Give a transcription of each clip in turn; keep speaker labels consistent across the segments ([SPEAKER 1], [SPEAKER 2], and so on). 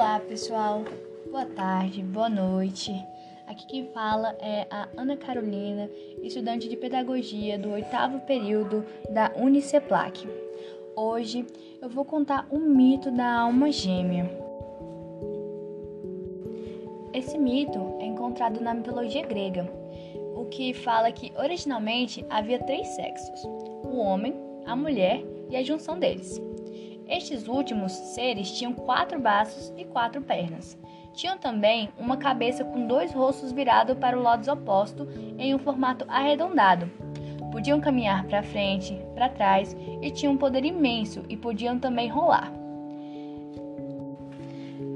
[SPEAKER 1] Olá, pessoal. Boa tarde, boa noite. Aqui quem fala é a Ana Carolina, estudante de pedagogia do oitavo período da Uniceplac. Hoje eu vou contar o mito da alma gêmea. Esse mito é encontrado na mitologia grega, o que fala que originalmente havia três sexos: o homem, a mulher e a junção deles. Estes últimos seres tinham quatro braços e quatro pernas. Tinham também uma cabeça com dois rostos virados para o lado oposto em um formato arredondado. Podiam caminhar para frente, para trás e tinham um poder imenso e podiam também rolar.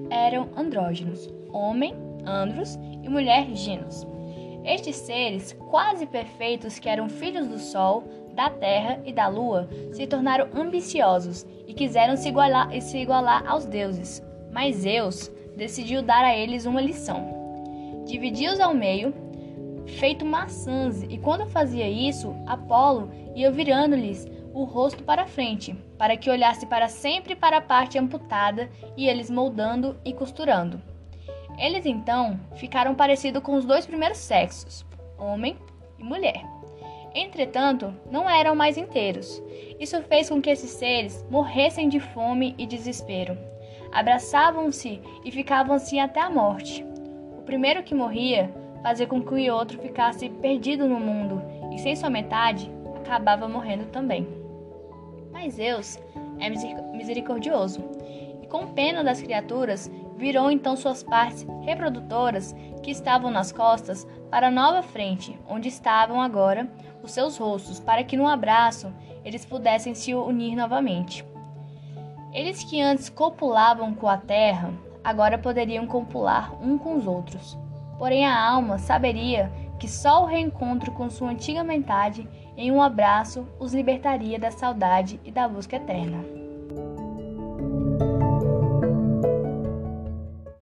[SPEAKER 1] Eram andrógenos, homem, andros e mulher, ginos. Estes seres quase perfeitos, que eram filhos do Sol, da Terra e da Lua, se tornaram ambiciosos e quiseram se igualar, se igualar aos deuses. Mas Zeus decidiu dar a eles uma lição. Dividiu-os ao meio, feito maçãs, e quando fazia isso, Apolo ia virando-lhes o rosto para frente, para que olhasse para sempre para a parte amputada e eles moldando e costurando. Eles então ficaram parecidos com os dois primeiros sexos, homem e mulher. Entretanto, não eram mais inteiros. Isso fez com que esses seres morressem de fome e desespero. Abraçavam-se e ficavam assim até a morte. O primeiro que morria fazia com que o outro ficasse perdido no mundo e, sem sua metade, acabava morrendo também. Mas Deus é misericordioso e, com pena das criaturas, virou então suas partes reprodutoras que estavam nas costas para a nova frente, onde estavam agora os seus rostos, para que no abraço eles pudessem se unir novamente. Eles que antes copulavam com a terra, agora poderiam copular um com os outros. Porém, a alma saberia que só o reencontro com sua antiga metade em um abraço os libertaria da saudade e da busca eterna.